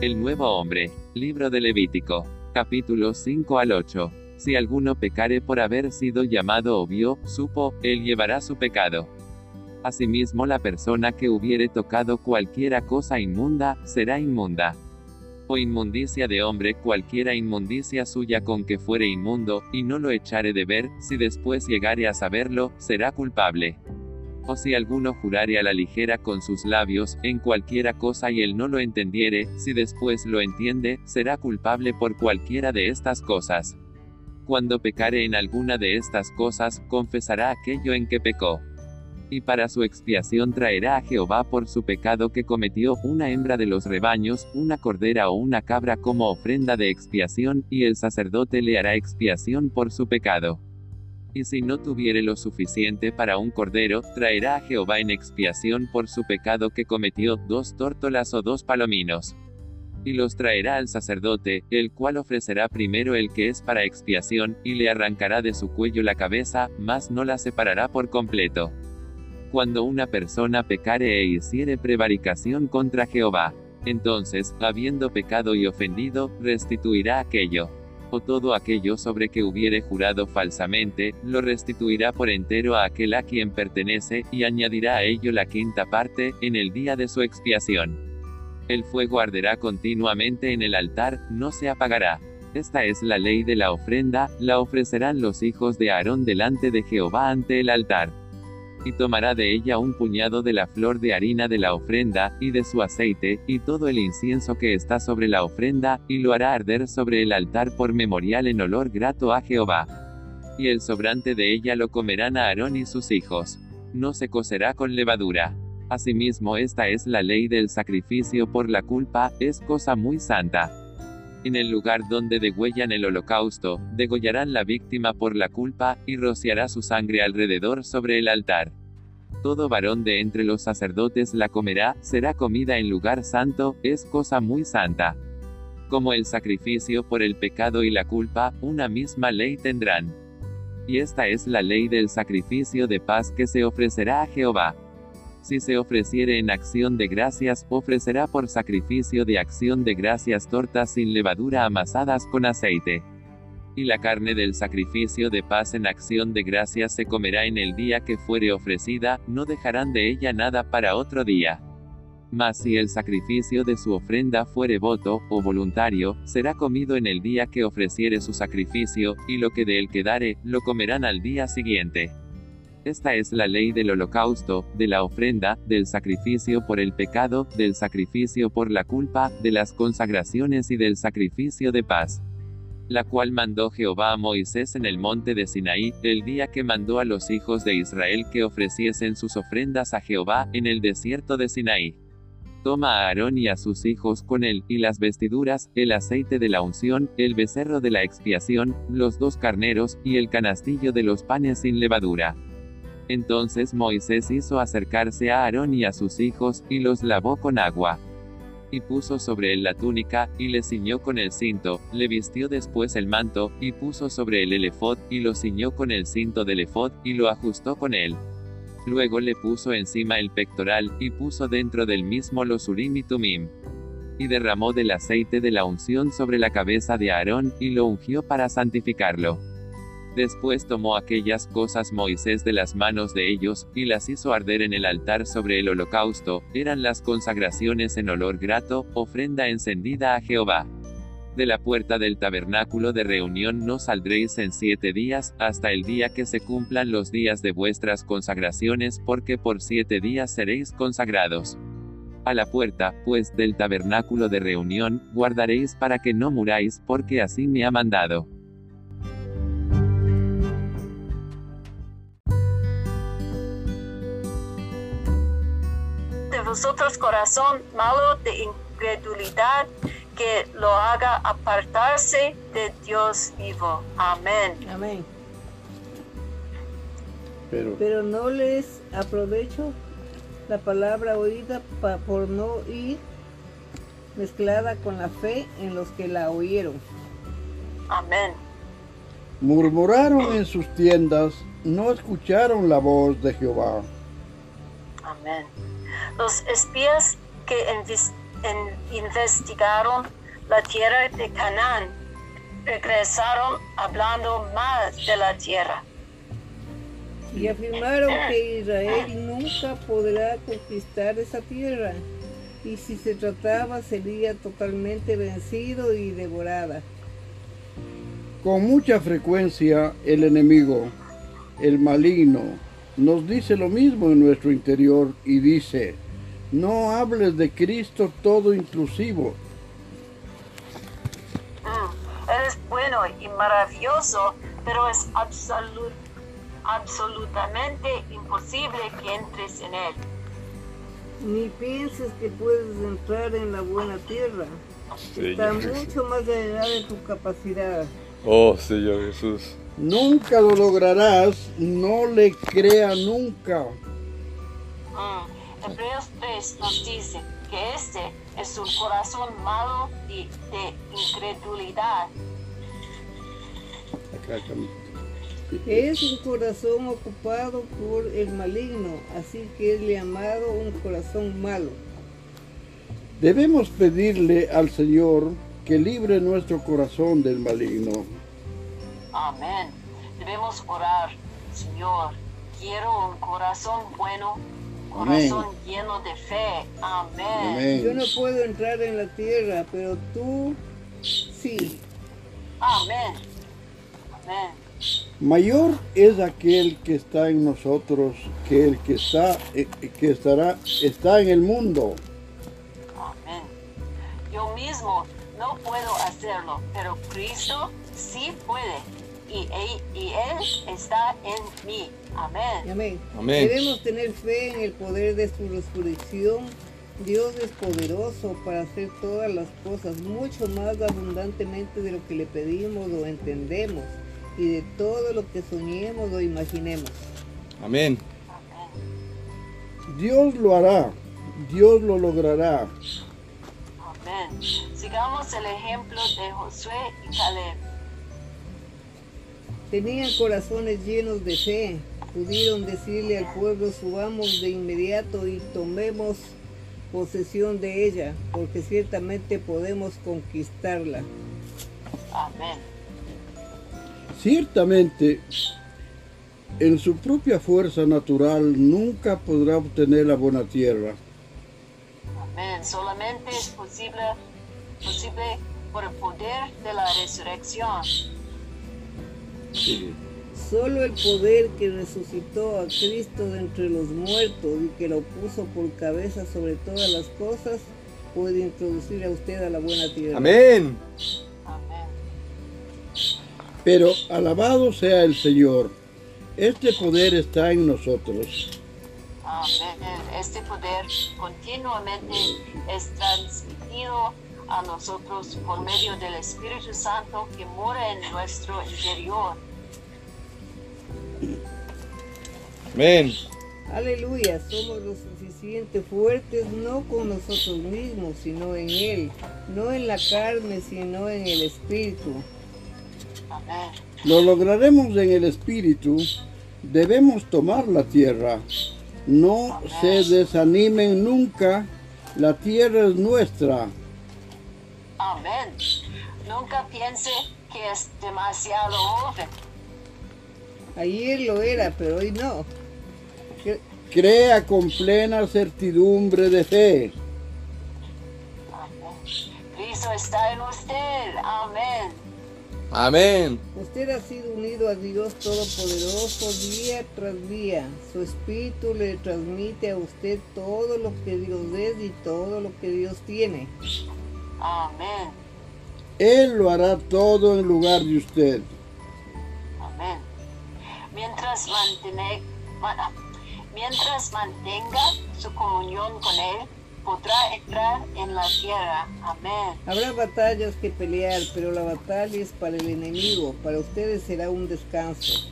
El nuevo hombre. Libro de Levítico. Capítulos 5 al 8. Si alguno pecare por haber sido llamado o vio, supo, él llevará su pecado. Asimismo la persona que hubiere tocado cualquiera cosa inmunda, será inmunda. O inmundicia de hombre cualquiera inmundicia suya con que fuere inmundo, y no lo echare de ver, si después llegare a saberlo, será culpable o si alguno jurare a la ligera con sus labios, en cualquiera cosa y él no lo entendiere, si después lo entiende, será culpable por cualquiera de estas cosas. Cuando pecare en alguna de estas cosas, confesará aquello en que pecó. Y para su expiación traerá a Jehová por su pecado que cometió una hembra de los rebaños, una cordera o una cabra como ofrenda de expiación, y el sacerdote le hará expiación por su pecado. Y si no tuviere lo suficiente para un cordero, traerá a Jehová en expiación por su pecado que cometió dos tórtolas o dos palominos. Y los traerá al sacerdote, el cual ofrecerá primero el que es para expiación, y le arrancará de su cuello la cabeza, mas no la separará por completo. Cuando una persona pecare e hiciere prevaricación contra Jehová, entonces, habiendo pecado y ofendido, restituirá aquello o todo aquello sobre que hubiere jurado falsamente, lo restituirá por entero a aquel a quien pertenece, y añadirá a ello la quinta parte, en el día de su expiación. El fuego arderá continuamente en el altar, no se apagará. Esta es la ley de la ofrenda, la ofrecerán los hijos de Aarón delante de Jehová ante el altar y tomará de ella un puñado de la flor de harina de la ofrenda, y de su aceite, y todo el incienso que está sobre la ofrenda, y lo hará arder sobre el altar por memorial en olor grato a Jehová. Y el sobrante de ella lo comerán a Aarón y sus hijos. No se cocerá con levadura. Asimismo esta es la ley del sacrificio por la culpa, es cosa muy santa. En el lugar donde degüellan el holocausto, degollarán la víctima por la culpa, y rociará su sangre alrededor sobre el altar. Todo varón de entre los sacerdotes la comerá, será comida en lugar santo, es cosa muy santa. Como el sacrificio por el pecado y la culpa, una misma ley tendrán. Y esta es la ley del sacrificio de paz que se ofrecerá a Jehová. Si se ofreciere en acción de gracias, ofrecerá por sacrificio de acción de gracias tortas sin levadura amasadas con aceite. Y la carne del sacrificio de paz en acción de gracias se comerá en el día que fuere ofrecida, no dejarán de ella nada para otro día. Mas si el sacrificio de su ofrenda fuere voto, o voluntario, será comido en el día que ofreciere su sacrificio, y lo que de él quedare, lo comerán al día siguiente. Esta es la ley del holocausto, de la ofrenda, del sacrificio por el pecado, del sacrificio por la culpa, de las consagraciones y del sacrificio de paz. La cual mandó Jehová a Moisés en el monte de Sinaí, el día que mandó a los hijos de Israel que ofreciesen sus ofrendas a Jehová, en el desierto de Sinaí. Toma a Aarón y a sus hijos con él, y las vestiduras, el aceite de la unción, el becerro de la expiación, los dos carneros, y el canastillo de los panes sin levadura. Entonces Moisés hizo acercarse a Aarón y a sus hijos, y los lavó con agua. Y puso sobre él la túnica, y le ciñó con el cinto, le vistió después el manto, y puso sobre él el efod, y lo ciñó con el cinto del efod, y lo ajustó con él. Luego le puso encima el pectoral, y puso dentro del mismo los urim y tumim. Y derramó del aceite de la unción sobre la cabeza de Aarón, y lo ungió para santificarlo. Después tomó aquellas cosas Moisés de las manos de ellos, y las hizo arder en el altar sobre el holocausto, eran las consagraciones en olor grato, ofrenda encendida a Jehová. De la puerta del tabernáculo de reunión no saldréis en siete días, hasta el día que se cumplan los días de vuestras consagraciones, porque por siete días seréis consagrados. A la puerta, pues, del tabernáculo de reunión, guardaréis para que no muráis, porque así me ha mandado. Vosotros corazón malo de incredulidad que lo haga apartarse de Dios vivo. Amén. Amén. Pero, no les aprovecho la palabra oída por no ir mezclada con la fe en los que la oyeron. Amén. Murmuraron en sus tiendas, no escucharon la voz de Jehová. Amén. Los espías que en- investigaron la tierra de Canaán, regresaron hablando más de la tierra. y afirmaron que Israel nunca podrá conquistar esa tierra y si se trataba sería totalmente vencido y devorada. Con mucha frecuencia el enemigo, el maligno, nos dice lo mismo en nuestro interior y dice, no hables de Cristo todo inclusivo. Mm, Eres bueno y maravilloso, pero es absolu- absolutamente imposible que entres en él. Ni pienses que puedes entrar en la buena tierra. Está mucho más allá de tu capacidad. Oh, Señor Jesús. Nunca lo lograrás, no le crea nunca. Mm, Hebreos 3 nos dice que este es un corazón malo de, de incredulidad. Acá. Es un corazón ocupado por el maligno, así que es llamado un corazón malo. Debemos pedirle al Señor que libre nuestro corazón del maligno. Amén. Debemos orar, Señor. Quiero un corazón bueno, corazón lleno de fe. Amén. Yo Amén. no puedo entrar en la tierra, pero tú sí. Amén. Amén. Mayor es aquel que está en nosotros que el que está eh, que estará está en el mundo. Amén. Yo mismo no puedo hacerlo, pero Cristo sí puede. Y él, y él está en mí. Amén. Amén. Amén. Debemos tener fe en el poder de su resurrección. Dios es poderoso para hacer todas las cosas mucho más abundantemente de lo que le pedimos o entendemos y de todo lo que soñemos o imaginemos. Amén. Amén. Dios lo hará. Dios lo logrará. Amén. Sigamos el ejemplo de Josué y Caleb. Tenían corazones llenos de fe. Pudieron decirle al pueblo, subamos de inmediato y tomemos posesión de ella, porque ciertamente podemos conquistarla. Amén. Ciertamente, en su propia fuerza natural nunca podrá obtener la buena tierra. Amén. Solamente es posible, posible por el poder de la resurrección. Solo el poder que resucitó a Cristo de entre los muertos y que lo puso por cabeza sobre todas las cosas puede introducir a usted a la buena tierra. Amén. Amén. Pero alabado sea el Señor. Este poder está en nosotros. Amén. Este poder continuamente es transmitido a nosotros por medio del Espíritu Santo que mora en nuestro interior. Amén. Aleluya, somos lo suficiente fuertes no con nosotros mismos, sino en Él, no en la carne, sino en el Espíritu. Amén. Lo lograremos en el Espíritu. Debemos tomar la tierra. No se desanimen nunca. La tierra es nuestra. Amén. Nunca piense que es demasiado joven. Ayer lo era, pero hoy no. Crea con plena certidumbre de fe. Amén. Cristo está en usted. Amén. Amén. Usted ha sido unido a Dios Todopoderoso día tras día. Su espíritu le transmite a usted todo lo que Dios es y todo lo que Dios tiene. Amén. Él lo hará todo en lugar de usted. Amén. Mientras, mantene- ma- mientras mantenga su comunión con Él, podrá entrar en la tierra. Amén. Habrá batallas que pelear, pero la batalla es para el enemigo. Para ustedes será un descanso.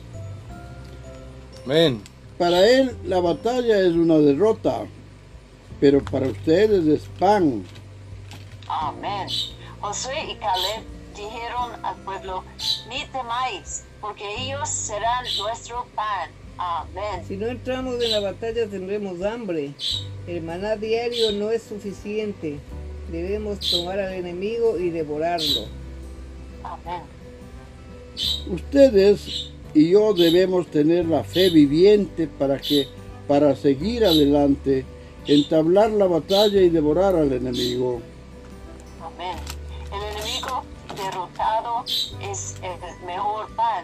Amén. Para él la batalla es una derrota, pero para ustedes es pan. Amén. Josué y Caleb dijeron al pueblo, ni temáis, porque ellos serán nuestro pan. Amén. Si no entramos en la batalla tendremos hambre. El maná diario no es suficiente. Debemos tomar al enemigo y devorarlo. Amén. Ustedes y yo debemos tener la fe viviente para que para seguir adelante, entablar la batalla y devorar al enemigo. Amén. El enemigo derrotado es el mejor pan,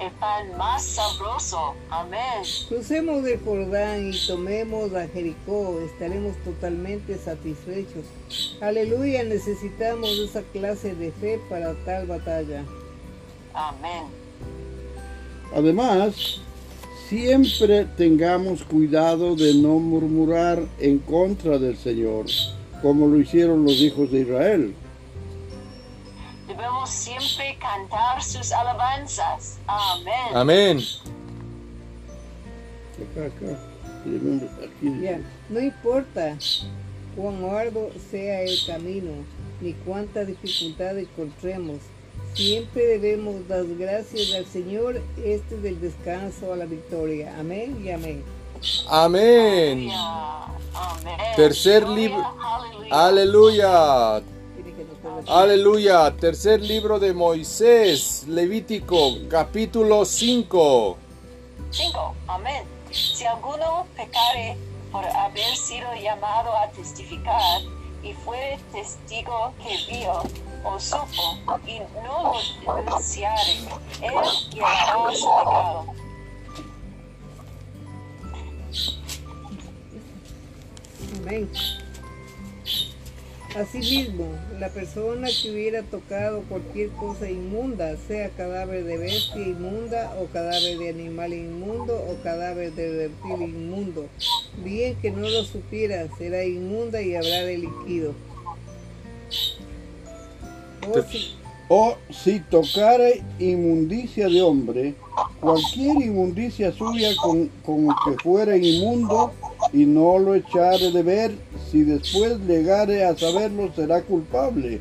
el pan más sabroso. Amén. Crucemos el Jordán y tomemos a Jericó, estaremos totalmente satisfechos. Aleluya, necesitamos esa clase de fe para tal batalla. Amén. Además, siempre tengamos cuidado de no murmurar en contra del Señor, como lo hicieron los hijos de Israel. Debemos siempre cantar sus alabanzas. Amén. Amén. Acá, acá. Remember, aquí dice. Ya, no importa cuán arduo sea el camino, ni cuánta dificultad encontremos, siempre debemos dar gracias al Señor. Este es el descanso a la victoria. Amén y amén. Amén. Amén. Tercer libro. aleluya. Aleluya. Tercer libro de Moisés, Levítico, capítulo 5. Cinco. Amén. Si alguno pecare por haber sido llamado a testificar y fuere testigo que vio o supo y no lo denunciare, él llevará su pecado. Amén. Asimismo, la persona que hubiera tocado cualquier cosa inmunda, sea cadáver de bestia inmunda o cadáver de animal inmundo o cadáver de reptil inmundo, bien que no lo supiera, será inmunda y habrá delinquido. O si- O si tocare inmundicia de hombre, cualquier inmundicia suya con, con que fuera inmundo, y no lo echare de ver, si después llegare a saberlo, será culpable.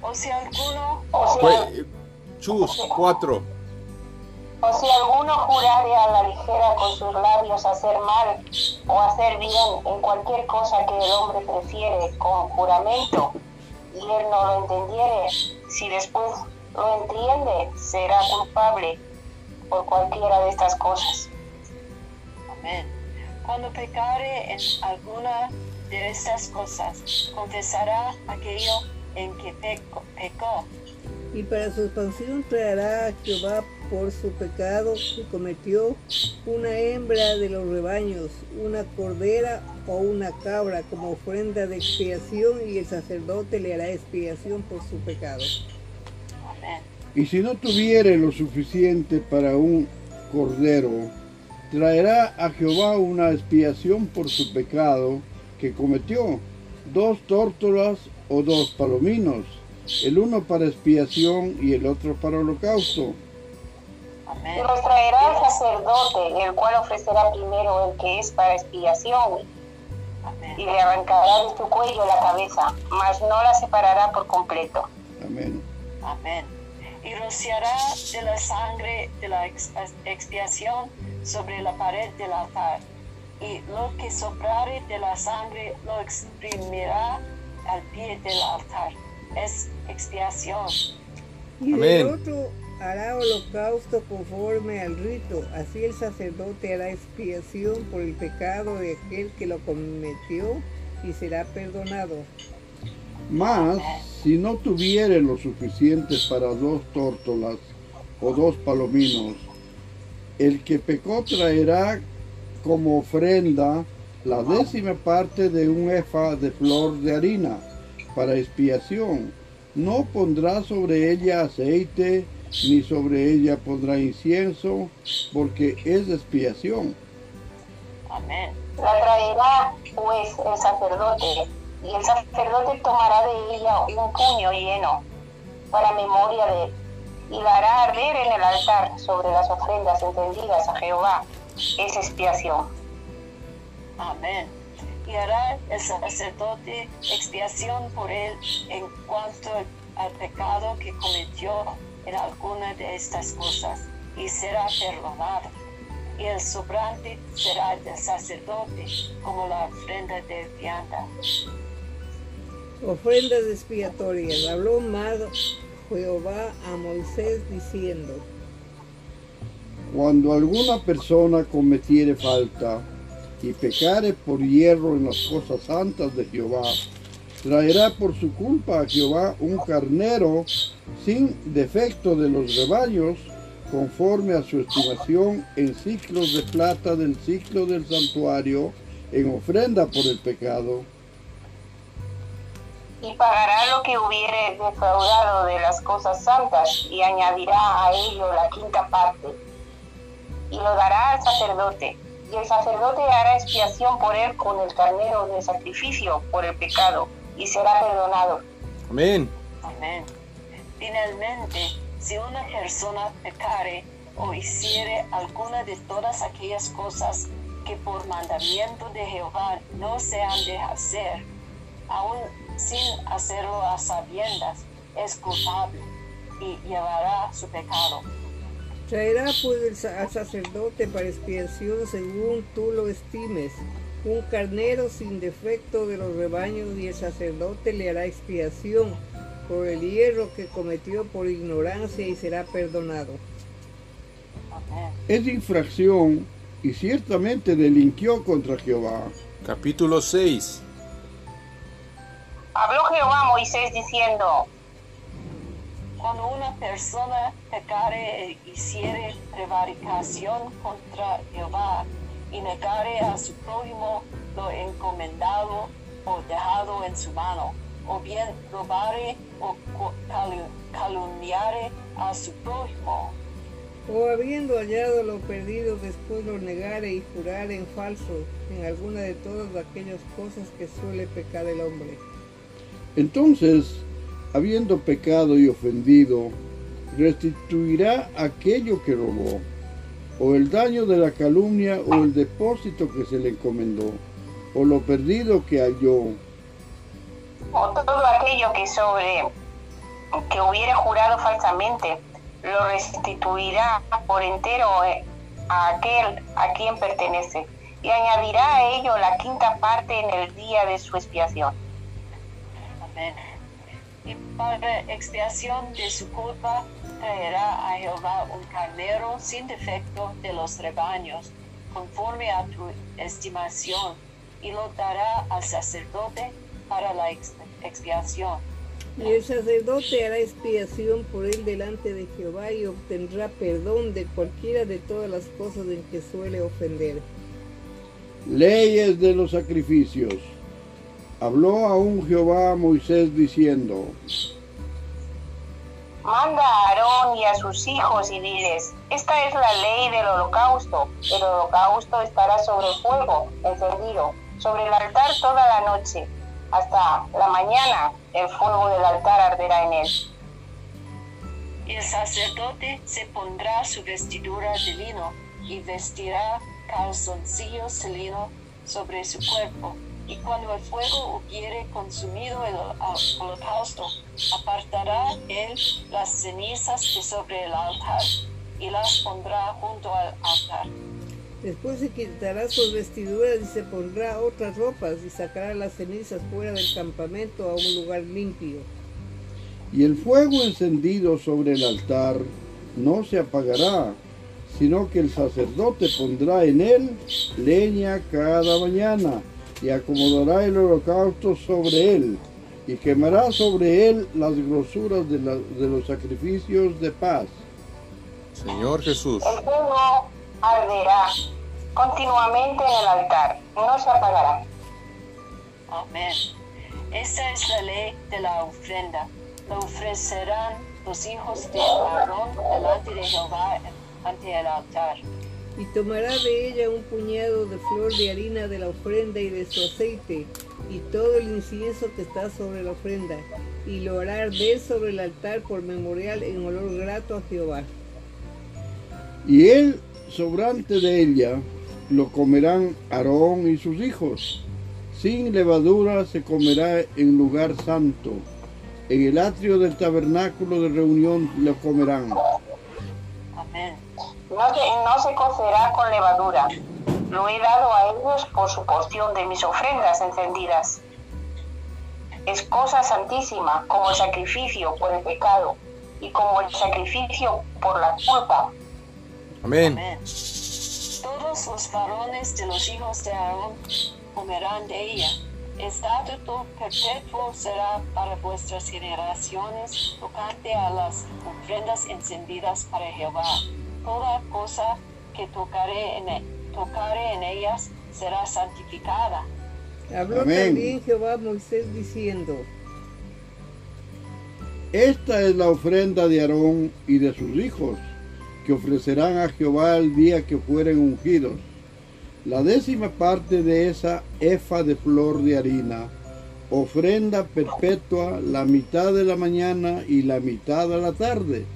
O si alguno, Fue- Chus, 4. O si alguno jurare a la ligera con sus labios hacer mal o hacer bien en cualquier cosa que el hombre prefiere con juramento, y él no lo entendiere, si después lo entiende, será culpable por cualquiera de estas cosas. amén. Cuando pecare en alguna de estas cosas, confesará aquello en que peco- pecó y para su expansión traerá a Jehová por su pecado que cometió una hembra de los rebaños, una cordera o una cabra como ofrenda de expiación y el sacerdote le hará expiación por su pecado. Amén. Y si no tuviere lo suficiente para un cordero, traerá a Jehová una expiación por su pecado que cometió, dos tórtolas o dos palominos, el uno para expiación y el otro para holocausto. Y los traerá al sacerdote, el cual ofrecerá primero el que es para expiación, y le arrancará de su cuello la cabeza, mas no la separará por completo. Amén. Amén. Y rociará de la sangre de la ex- expiación sobre la pared del altar. Y lo que sobrare de la sangre lo exprimirá al pie del altar. Es expiación. Y Amén. del otro hará holocausto conforme al rito, así el sacerdote hará expiación por el pecado de aquel que lo cometió y será perdonado. Mas, si no tuviere lo suficiente para dos tórtolas o dos palominos, el que pecó traerá como ofrenda la décima parte de un efa de flor de harina para expiación. No pondrá sobre ella aceite, ni sobre ella pondrá incienso, porque es expiación. Amén. La traerá pues el sacerdote, y el sacerdote tomará de ella un puño lleno para memoria de él, y la hará arder en el altar sobre las ofrendas encendidas a Jehová. Es expiación. Amén. Y hará el sacerdote expiación por él en cuanto al pecado que cometió en alguna de estas cosas, y será perdonado. Y el sobrante será del sacerdote como la ofrenda de vianda. Ofrendas expiatorias. Habló más Jehová a Moisés diciendo, Cuando alguna persona cometiere falta y pecare por hierro en las cosas santas de Jehová, traerá por su culpa a Jehová un carnero sin defecto de los rebaños, conforme a su estimación en ciclos de plata del ciclo del santuario, en ofrenda por el pecado. Y pagará lo que hubiere defraudado de las cosas santas y añadirá a ello la quinta parte y lo dará al sacerdote y el sacerdote hará expiación por él con el carnero de sacrificio por el pecado y será perdonado Amén. Amén. Finalmente, si una persona pecare o hiciere alguna de todas aquellas cosas que por mandamiento de Jehová no se han de hacer, aun sin hacerlo a sabiendas, es culpable y llevará su pecado. Traerá pues al sacerdote para expiación según tú lo estimes, un carnero sin defecto de los rebaños y el sacerdote le hará expiación por el hierro que cometió por ignorancia y será perdonado. Amén. Es infracción y ciertamente delinquió contra Jehová. Capítulo 6. Habló Jehová a Moisés diciendo Cuando una persona pecare e hiciere prevaricación contra Jehová y negare a su prójimo lo encomendado o dejado en su mano, o bien robare o calumniare a su prójimo, O habiendo hallado lo perdido, después lo negare y jurare en falso en alguna de todas aquellas cosas que suele pecar el hombre. Entonces, habiendo pecado y ofendido, restituirá aquello que robó, o el daño de la calumnia, o el depósito que se le encomendó, o lo perdido que halló, o todo aquello que sobre que hubiere jurado falsamente lo restituirá por entero eh, a aquel a quien pertenece y añadirá a ello la quinta parte en el día de su expiación Amén. Y para expiación de su culpa traerá a Jehová un carnero sin defecto de los rebaños, conforme a tu estimación, y lo dará al sacerdote para la ex- expiación. Y el sacerdote hará expiación por él delante de Jehová y obtendrá perdón de cualquiera de todas las cosas en que suele ofender. leyes de los sacrificios. Habló aún Jehová a Moisés diciendo, manda a Aarón y a sus hijos y diles esta es la ley del holocausto. El holocausto estará sobre fuego encendido sobre el altar toda la noche. Hasta la mañana el fuego del altar arderá en él. Y el sacerdote se pondrá su vestidura de lino y vestirá calzoncillos de lino sobre su cuerpo. Y cuando el fuego hubiere consumido el hol- holocausto, apartará él las cenizas de sobre el altar y las pondrá junto al altar. Después se quitará sus vestiduras y se pondrá otras ropas y sacará las cenizas fuera del campamento a un lugar limpio. y el fuego encendido sobre el altar no se apagará, sino que el sacerdote pondrá en él leña cada mañana y acomodará el holocausto sobre él y quemará sobre él las grosuras de, la- de los sacrificios de paz. Señor Jesús. El fuego arderá continuamente en el altar, no se apagará. Amén. Esta es la ley de la ofrenda. La ofrecerán los hijos de Aarón delante de Jehová ante el altar. Y tomará de ella un puñado de flor de harina de la ofrenda y de su aceite, y todo el incienso que está sobre la ofrenda, y lo hará arder sobre el altar por memorial en olor grato a Jehová. Y él, sobrante de ella, lo comerán Aarón y sus hijos. Sin levadura se comerá en lugar santo. En el atrio del tabernáculo de reunión lo comerán. No se, no se cocerá con levadura. Lo he dado a ellos por su porción de mis ofrendas encendidas. es cosa santísima como el sacrificio por el pecado y como el sacrificio por la culpa. Amén. Amén. Todos los varones de los hijos de Aarón comerán de ella. Estatuto perpetuo será para vuestras generaciones tocante a las ofrendas encendidas para Jehová. Toda cosa que tocare en, e- tocare en ellas será santificada. Habló Amén. también Jehová a Moisés diciendo, Esta es la ofrenda de Aarón y de sus hijos, que ofrecerán a Jehová el día que fueren ungidos. La décima parte de esa efa de flor de harina, ofrenda perpetua la mitad de la mañana y la mitad de la tarde.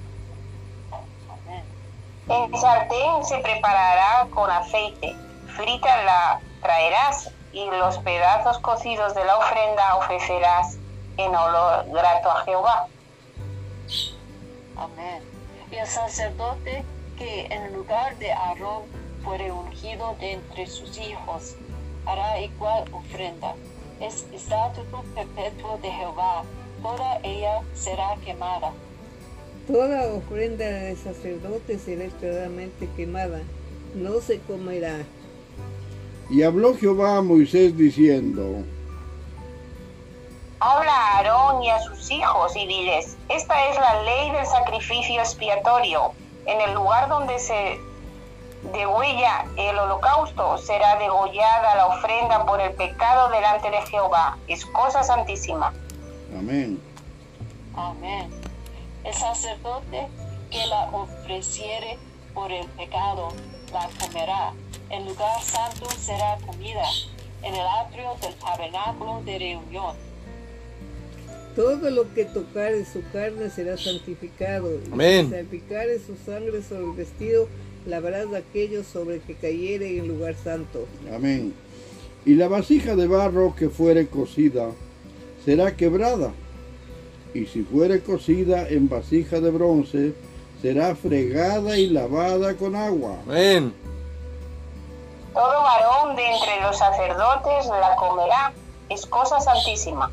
En sartén se preparará con aceite, frita la traerás y los pedazos cocidos de la ofrenda ofrecerás en olor grato a Jehová. Amén. Y el sacerdote que en lugar de Aarón fuere ungido de entre sus hijos, hará igual ofrenda. Es estatuto perpetuo de Jehová. Toda ella será quemada. Toda ofrenda de sacerdote será extremadamente quemada, no se comerá. Y habló Jehová a Moisés diciendo, Habla a Aarón y a sus hijos y diles, esta es la ley del sacrificio expiatorio. En el lugar donde se degüella el holocausto será degollada la ofrenda por el pecado delante de Jehová. Es cosa santísima. Amén. Amén. El sacerdote que la ofreciere por el pecado la comerá. El lugar santo será comida en el atrio del tabernáculo de reunión. Todo lo que tocare su carne será santificado. y Amén. si salpicare su sangre sobre el vestido, lavarás aquello sobre que cayere en lugar santo. Amén. Y la vasija de barro que fuere cocida será quebrada. Y si fuere cocida en vasija de bronce, será fregada y lavada con agua. Amén. Todo varón de entre los sacerdotes la comerá. Es cosa santísima.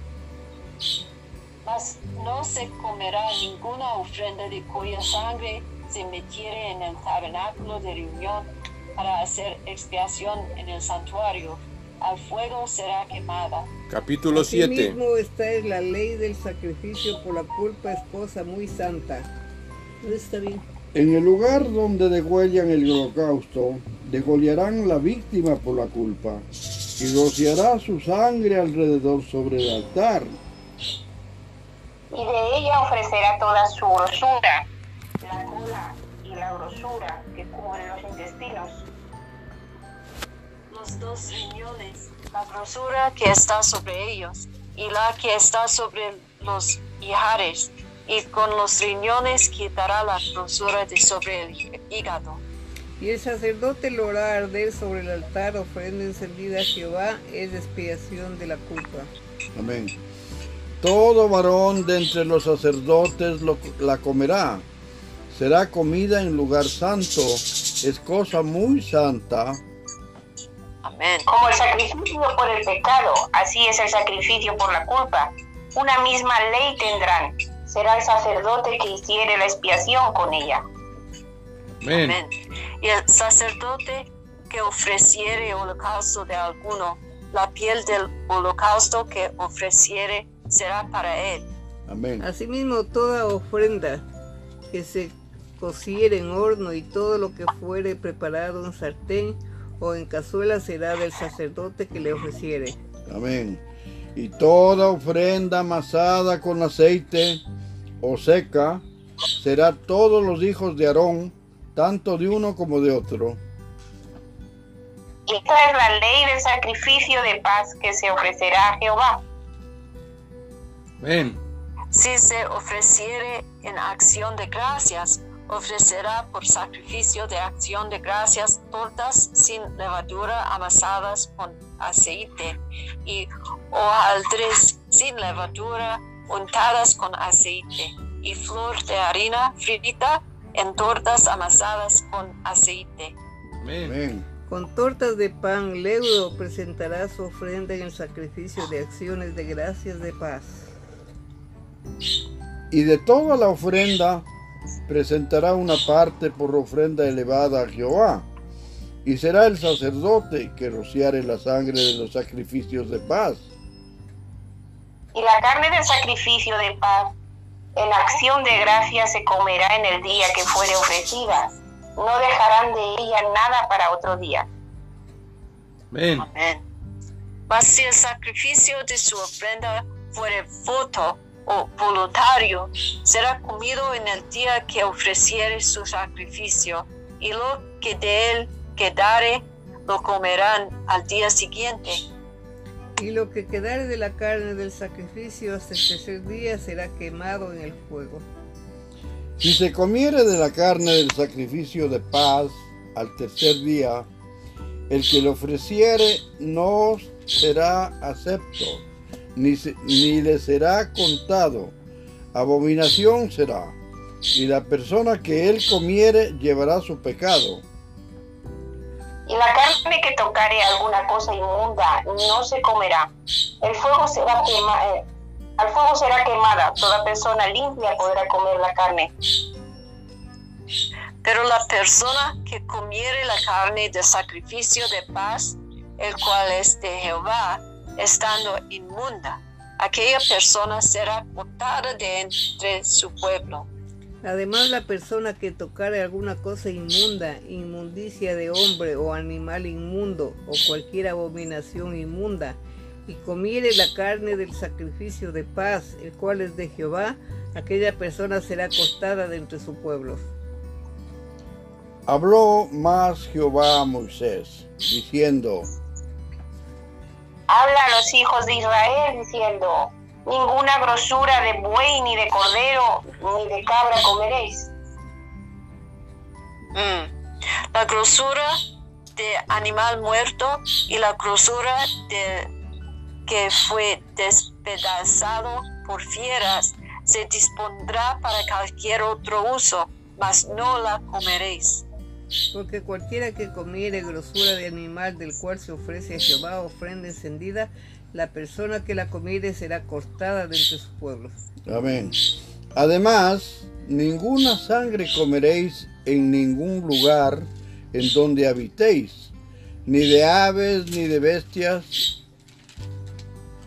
Mas no se comerá ninguna ofrenda de cuya sangre se metiere en el tabernáculo de reunión para hacer expiación en el santuario. Al fuego será quemada. Capítulo 7. Asimismo, esta es la ley del sacrificio por la culpa, es cosa muy santa. ¿No está bien? En el lugar donde degüellan el holocausto, degollarán la víctima por la culpa, y rociará su sangre alrededor sobre el altar. Y de ella ofrecerá toda su grosura, la cola y la grosura que cubre los intestinos. Los dos riñones, la grosura que está sobre ellos y la que está sobre los ijares, y con los riñones quitará la grosura de sobre el hígado. Y el sacerdote lo hará arder sobre el altar, ofrenda encendida a Jehová, es expiación de la culpa. Amén. Todo varón de entre los sacerdotes lo- la comerá. Será comida en lugar santo. Es cosa muy santa. Amén. Como el sacrificio por el pecado, así es el sacrificio por la culpa. Una misma ley tendrán. Será el sacerdote que hiciere la expiación con ella. Amén. Amén. Y el sacerdote que ofreciere holocausto de alguno, la piel del holocausto que ofreciere será para él. Amén. Asimismo, toda ofrenda que se cociere en horno y todo lo que fuere preparado en sartén o en cazuela será del sacerdote que le ofreciere. Amén. Y toda ofrenda amasada con aceite o seca será todos los hijos de Aarón, tanto de uno como de otro. Y esta es la ley del sacrificio de paz que se ofrecerá a Jehová. Amén. Si se ofreciere en acción de gracias, ofrecerá por sacrificio de acción de gracias tortas sin levadura amasadas con aceite y hojaldres sin levadura untadas con aceite y flor de harina frita en tortas amasadas con aceite. Amén. Con tortas de pan leudo presentará su ofrenda en el sacrificio de acciones de gracias de paz. Y de toda la ofrenda presentará una parte por ofrenda elevada a Jehová. Y será el sacerdote que rociare la sangre de los sacrificios de paz. Y la carne del sacrificio de paz en acción de gracias se comerá en el día que fuere ofrecida. No dejarán de ella nada para otro día. Amén. Amén. Mas si el sacrificio de su ofrenda fuere voto o voluntario, será comido en el día que ofreciere su sacrificio, y lo que de él quedare lo comerán al día siguiente. Y lo que quedare de la carne del sacrificio hasta el tercer día será quemado en el fuego. Si se comiere de la carne del sacrificio de paz al tercer día, el que lo ofreciere no será acepto, ni, se- ni le será contado. Abominación será. Y la persona que él comiere llevará su pecado. Y la carne que tocare alguna cosa inmunda no se comerá. El fuego será quema, eh, al fuego será quemada. Toda persona limpia podrá comer la carne. Pero la persona que comiere la carne del sacrificio de paz, el cual es de Jehová, estando inmunda, aquella persona será cortada de entre su pueblo. Además, la persona que tocare alguna cosa inmunda, inmundicia de hombre o animal inmundo, o cualquier abominación inmunda, y comiere la carne del sacrificio de paz, el cual es de Jehová, aquella persona será cortada de entre su pueblo. Habló más Jehová a Moisés, diciendo, Habla a los hijos de Israel diciendo, ninguna grosura de buey, ni de cordero, ni de cabra comeréis. Mm. La grosura de animal muerto y la grosura de que fue despedazado por fieras se dispondrá para cualquier otro uso, mas no la comeréis. Porque cualquiera que comiere grosura de animal del cual se ofrece a Jehová ofrenda encendida, la persona que la comiere será cortada de entre su pueblo. Amén. Además, ninguna sangre comeréis en ningún lugar en donde habitéis, ni de aves, ni de bestias,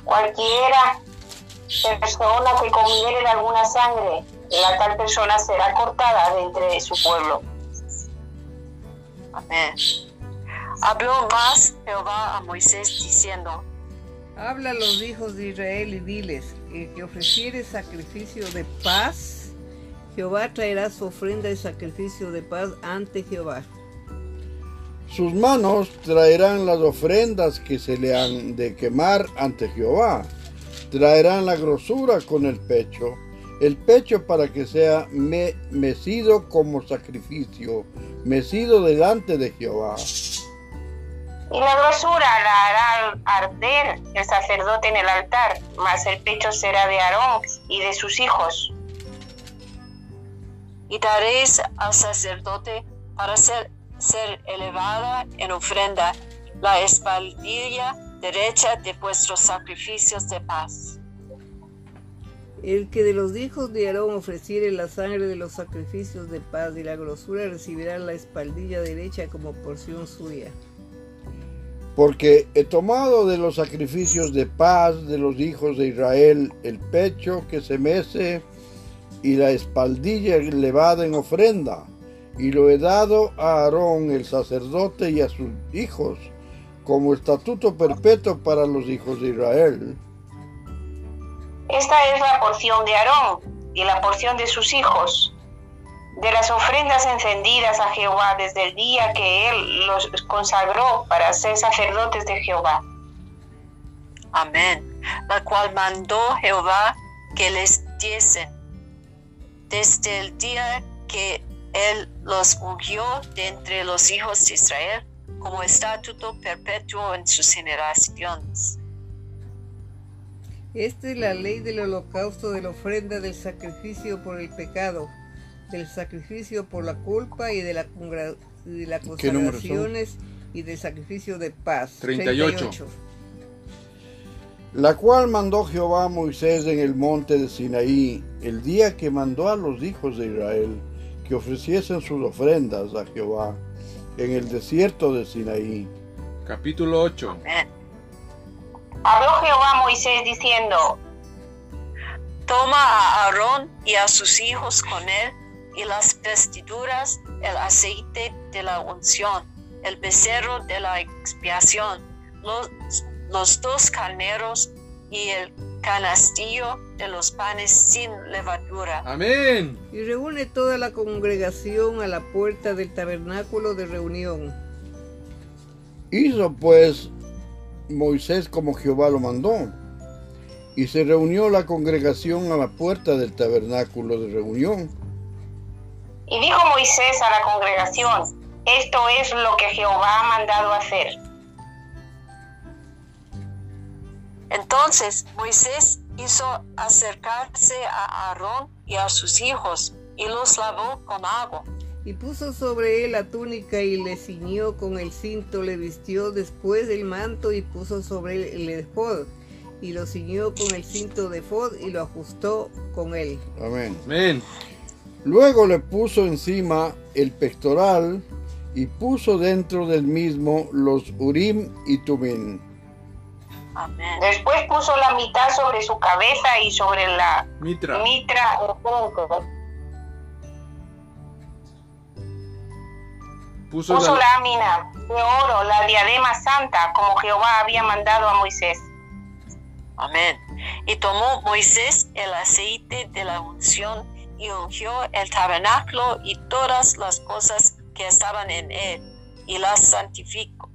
Cualquiera persona que comiere de alguna sangre, la tal persona será cortada de entre su pueblo. Amén. Habló más Jehová a Moisés diciendo, Habla a los hijos de Israel y diles, el que ofreciere sacrificio de paz, Jehová traerá su ofrenda de sacrificio de paz ante Jehová. sus manos traerán las ofrendas que se le han de quemar ante Jehová. Traerán la grosura con el pecho, el pecho para que sea me- mecido como sacrificio, mecido delante de Jehová. Y la grosura la hará arder el sacerdote en el altar, mas el pecho será de Aarón y de sus hijos. y daréis al sacerdote para ser, ser elevada en ofrenda la espaldilla derecha de vuestros sacrificios de paz. El que de los hijos de Aarón ofreciere la sangre de los sacrificios de paz y la grosura recibirá la espaldilla derecha como porción suya. Porque he tomado de los sacrificios de paz de los hijos de Israel el pecho que se mece y la espaldilla elevada en ofrenda, y lo he dado a Aarón el sacerdote y a sus hijos, como estatuto perpetuo para los hijos de Israel. Esta es la porción de Aarón y la porción de sus hijos, de las ofrendas encendidas a Jehová desde el día que él los consagró para ser sacerdotes de Jehová. Amén. La cual mandó Jehová que les diesen desde el día que él los ungió de entre los hijos de Israel como estatuto perpetuo en sus generaciones. Esta es la ley del holocausto, de la ofrenda, del sacrificio por el pecado, del sacrificio por la culpa y de la, congra- y de las consagraciones y del sacrificio de paz. 38. La cual mandó Jehová a Moisés en el monte de Sinaí, el día que mandó a los hijos de Israel que ofreciesen sus ofrendas a Jehová en el desierto de Sinaí. Capítulo 8. Habló Jehová a Moisés diciendo, Toma a Aarón y a sus hijos con él y las vestiduras, el aceite de la unción, el becerro de la expiación, los, los dos carneros y el canastillo de los panes sin levadura. Amén. Y reúne toda la congregación a la puerta del tabernáculo de reunión. Hizo pues Moisés como Jehová lo mandó, y se reunió la congregación a la puerta del tabernáculo de reunión. y dijo Moisés a la congregación, esto es lo que Jehová ha mandado hacer. Entonces Moisés hizo acercarse a Aarón y a sus hijos y los lavó con agua. Y puso sobre él la túnica y le ciñó con el cinto, le vistió después el manto y puso sobre él el efod. Y lo ciñó con el cinto de efod y lo ajustó con él. Amén. Amén. Luego le puso encima el pectoral y puso dentro del mismo los Urim y Tumim. Amén. Después puso la mitad sobre su cabeza y sobre la Mitra. Puso Puso la, lámina de oro, la diadema santa, como Jehová había mandado a Moisés. Amén. Y tomó Moisés el aceite de la unción y ungió el tabernáculo y todas las cosas que estaban en él y las santificó.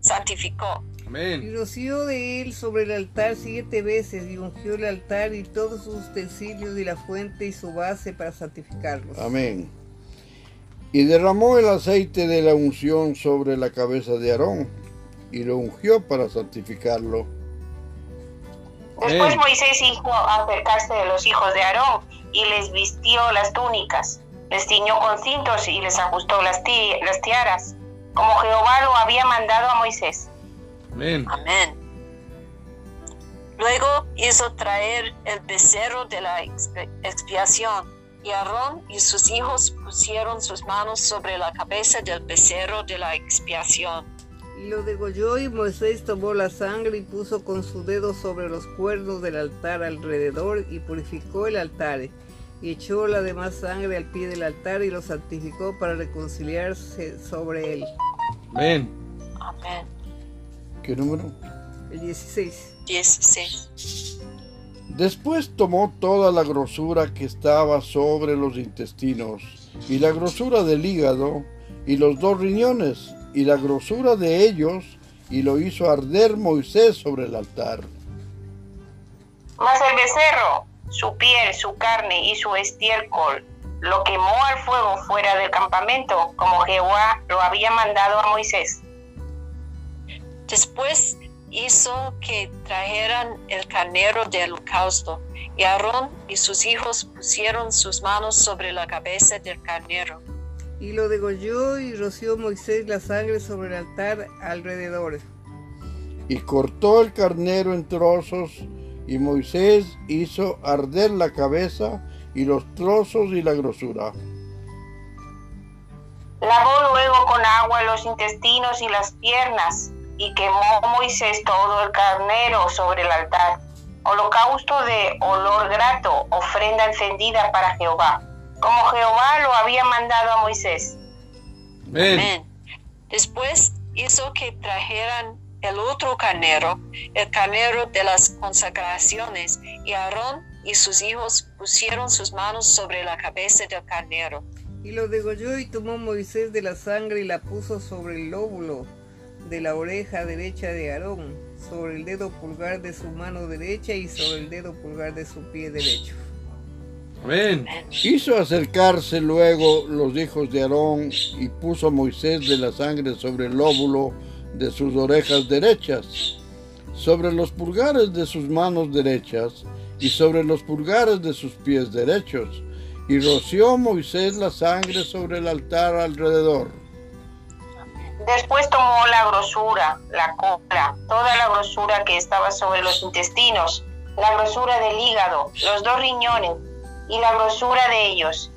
santificó. Y Amén. roció de él sobre el altar siete veces y ungió el altar y todos sus utensilios y la fuente y su base para santificarlos. Amén. Y derramó el aceite de la unción sobre la cabeza de Aarón y lo ungió para santificarlo. Después Amén. Moisés hizo acercarse de los hijos de Aarón y les vistió las túnicas, les ciñó con cintos y les ajustó las, ti- las tiaras, como Jehová lo había mandado a Moisés. Amén. Amén. Luego hizo traer el becerro de la exp- expiación, y Aarón y sus hijos pusieron sus manos sobre la cabeza del becerro de la expiación. Y lo degolló y Moisés tomó la sangre y puso con su dedo sobre los cuernos del altar alrededor y purificó el altar. Y echó la demás sangre al pie del altar y lo santificó para reconciliarse sobre él. Amén. Amén. ¿Qué número? El 16. 16. Después tomó toda la grosura que estaba sobre los intestinos, y la grosura del hígado, y los dos riñones, y la grosura de ellos, y lo hizo arder Moisés sobre el altar. Mas el becerro, su piel, su carne y su estiércol, lo quemó al fuego fuera del campamento, como Jehová lo había mandado a Moisés. Después hizo que trajeran el carnero del holocausto, y Aarón y sus hijos pusieron sus manos sobre la cabeza del carnero. Y lo degolló y roció Moisés la sangre sobre el altar alrededor. Y cortó el carnero en trozos, y Moisés hizo arder la cabeza, y los trozos y la grosura. Lavó luego con agua los intestinos y las piernas, y quemó Moisés todo el carnero sobre el altar. Holocausto de olor grato, ofrenda encendida para Jehová, como Jehová lo había mandado a Moisés. Amén. Amén. Después hizo que trajeran el otro carnero, el carnero de las consagraciones, y Aarón y sus hijos pusieron sus manos sobre la cabeza del carnero. Y lo degolló y tomó Moisés de la sangre y la puso sobre el lóbulo de la oreja derecha de Aarón, sobre el dedo pulgar de su mano derecha y sobre el dedo pulgar de su pie derecho. Amén. Hizo acercarse luego los hijos de Aarón y puso a Moisés de la sangre sobre el lóbulo de sus orejas derechas, sobre los pulgares de sus manos derechas y sobre los pulgares de sus pies derechos. Y roció Moisés la sangre sobre el altar alrededor. Después tomó la grosura, la cola, toda la grosura que estaba sobre los intestinos, la grosura del hígado, los dos riñones y la grosura de ellos,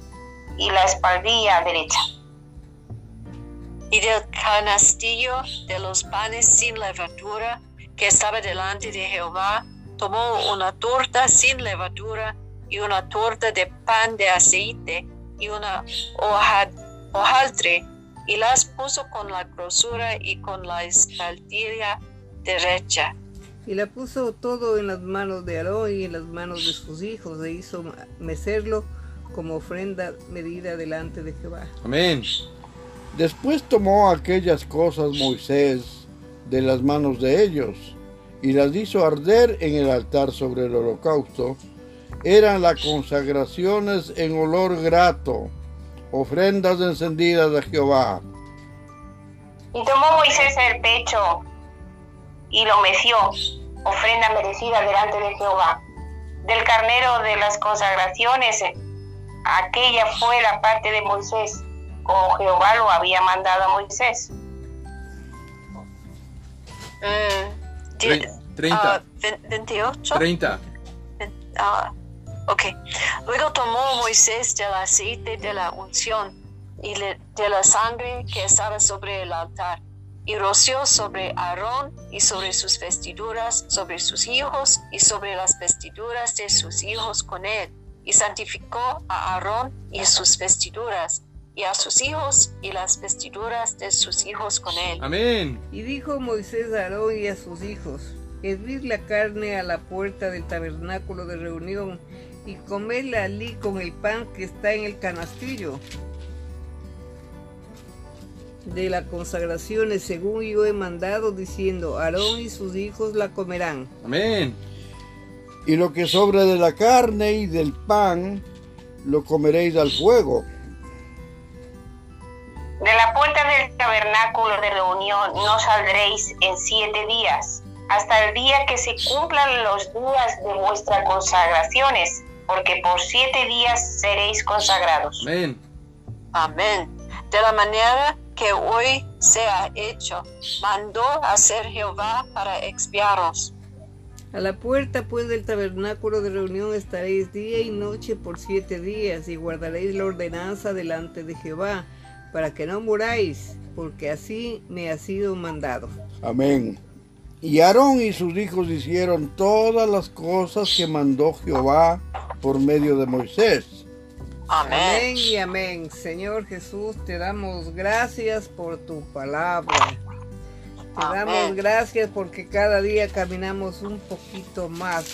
y la espaldilla derecha. y del canastillo de los panes sin levadura que estaba delante de Jehová, tomó una torta sin levadura y una torta de pan de aceite y una hoja, y las puso con la grosura y con la espaldilla derecha. Y la puso todo en las manos de Aarón y en las manos de sus hijos, e hizo mecerlo como ofrenda medida delante de Jehová. Amén. Después tomó aquellas cosas Moisés de las manos de ellos y las hizo arder en el altar sobre el holocausto. Eran las consagraciones en olor grato, ofrendas encendidas a Jehová. Y tomó Moisés el pecho y lo meció, ofrenda merecida delante de Jehová. Del carnero de las consagraciones, aquella fue la parte de Moisés, como Jehová lo había mandado a Moisés. Mm, di- Tre- Treinta. ah, ve- 28. Treinta. Ah, ok. Luego tomó Moisés del aceite de la unción y le- de la sangre que estaba sobre el altar y roció sobre Aarón y sobre sus vestiduras, sobre sus hijos y sobre las vestiduras de sus hijos con él. Y santificó a Aarón y sus vestiduras y a sus hijos y las vestiduras de sus hijos con él. Amén. Y dijo Moisés a Aarón y a sus hijos, hervid la carne a la puerta del tabernáculo de reunión y comerla allí con el pan que está en el canastillo de las consagraciones según yo he mandado diciendo, Aarón y sus hijos la comerán. Amén. Y lo que sobre de la carne y del pan, lo comeréis al fuego. De la puerta del tabernáculo de reunión no saldréis en siete días, hasta el día que se cumplan los días de vuestras consagraciones, porque por siete días seréis consagrados. Amén. Amén. De la manera que hoy se ha hecho, mandó hacer Jehová para expiaros. A la puerta pues del tabernáculo de reunión estaréis día y noche por siete días y guardaréis la ordenanza delante de Jehová, para que no muráis, porque así me ha sido mandado. Amén. Y Aarón y sus hijos hicieron todas las cosas que mandó Jehová por medio de Moisés. Amén. Amén y amén. Señor Jesús, te damos gracias por tu palabra. Te Amén. damos gracias porque cada día caminamos un poquito más.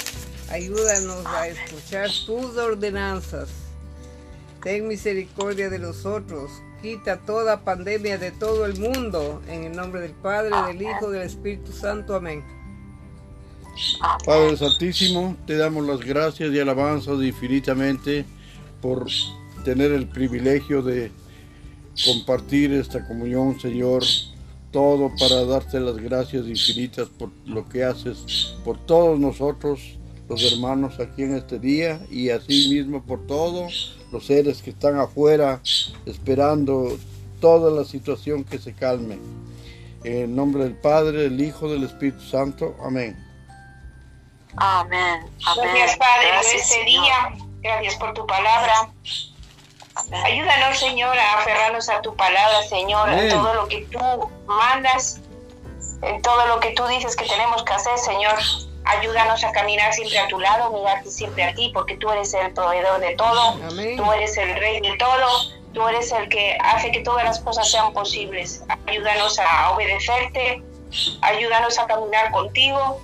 Ayúdanos a escuchar tus ordenanzas. Ten misericordia de nosotros. Quita toda pandemia de todo el mundo. En el nombre del Padre, del Hijo, del Espíritu Santo. Amén. Padre Santísimo, te damos las gracias y alabanzas infinitamente por tener el privilegio de compartir esta comunión, Señor. Todo para darte las gracias infinitas por lo que haces por todos nosotros, los hermanos aquí en este día, y así mismo por todos los seres que están afuera esperando toda la situación que se calme. En el nombre del Padre, del Hijo, del Espíritu Santo. Amén. Amén. Amén. Gracias, Padre, por Gracias, este Señor. día. Gracias por tu palabra. Amén. Ayúdanos, Señor, a aferrarnos a tu palabra, Señor, Amén. en todo lo que tú mandas, en todo lo que tú dices que tenemos que hacer, Señor. Ayúdanos a caminar siempre a tu lado, mirarte siempre a ti, porque tú eres el proveedor de todo, Amén. tú eres el rey de todo, tú eres el que hace que todas las cosas sean posibles. Ayúdanos a obedecerte, ayúdanos a caminar contigo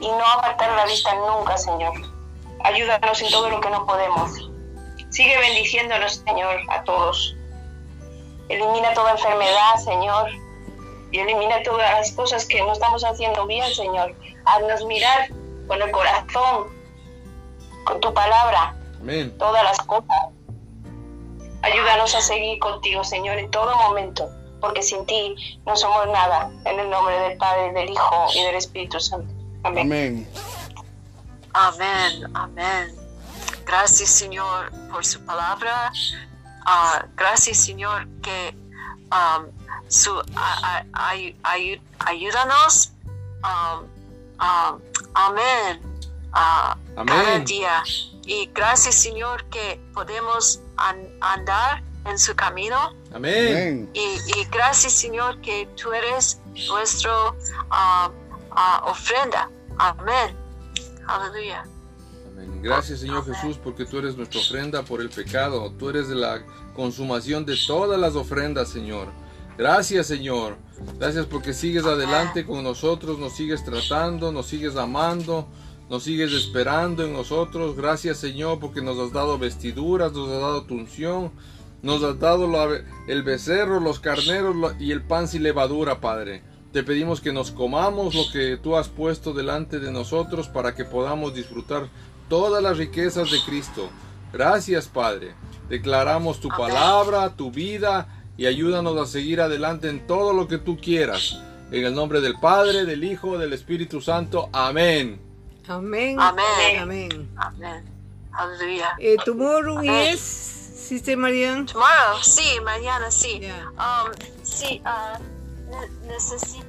y no apartar la vista nunca, Señor. Ayúdanos en todo lo que no podemos. Sigue bendiciéndonos, Señor, a todos. Elimina toda enfermedad, Señor. Y elimina todas las cosas que no estamos haciendo bien, Señor. Haznos mirar con el corazón, con tu palabra, Amén. todas las cosas. Ayúdanos a seguir contigo, Señor, en todo momento, porque sin ti no somos nada. En el nombre del Padre, del Hijo y del Espíritu Santo. Amén. Amén. Amén, amén. Gracias, Señor, por su palabra. Ah, gracias, Señor, que um, su, a- a- ay- ay- ayúdanos. um, um, amén. Ah, Cada Amén. día. Y gracias, Señor, que podemos an- andar en su camino. Amén. Y, y gracias, Señor, que tú eres nuestro ah, ofrenda. Amén. Aleluya. Amén. Gracias Señor Jesús porque tú eres nuestra ofrenda por el pecado. Tú eres de la consumación de todas las ofrendas, Señor. Gracias Señor. Gracias porque sigues adelante con nosotros, nos sigues tratando, nos sigues amando, nos sigues esperando en nosotros. Gracias Señor porque nos has dado vestiduras, nos has dado tu unción, nos has dado la- el becerro, los carneros y el pan sin levadura, Padre. Te pedimos que nos comamos lo que tú has puesto delante de nosotros para que podamos disfrutar todas las riquezas de Cristo. Gracias, Padre. Declaramos tu palabra, tu vida y ayúdanos a seguir adelante en todo lo que tú quieras. En el nombre del Padre, del Hijo, del Espíritu Santo. Amén. Amén. Amén. Amén. Amén. Aleluya. Eh, tomorrow Amén. is, Sister Marian. Tomorrow, sí, mañana sí. Yeah. Um, sí, ah, nécessite